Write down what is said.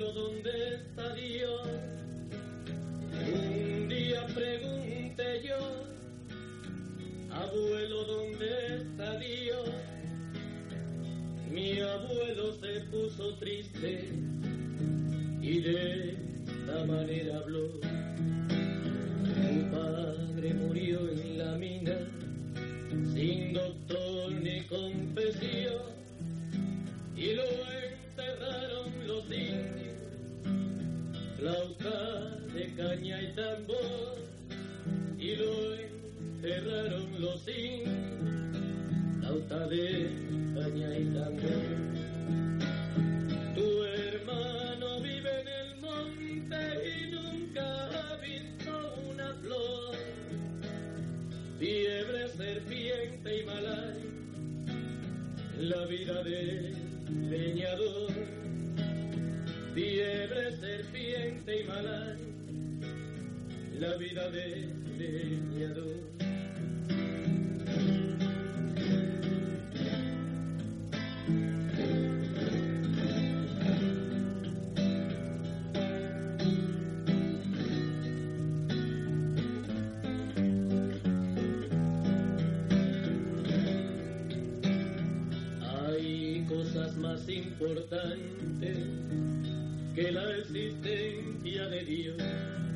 Abuelo, ¿dónde está Dios? Un día pregunté yo, abuelo, ¿dónde está Dios? Mi abuelo se puso triste y de esta manera habló. Tu padre murió en la mina sin doctor ni confesión y lo flauta de caña y tambor y lo enterraron los indios, flauta de caña y tambor. Tu hermano vive en el monte y nunca ha visto una flor fiebre, serpiente y malay, la vida de leñador. Fiebre, serpiente la vida de leñador. Hay cosas más importantes que la existencia de Dios.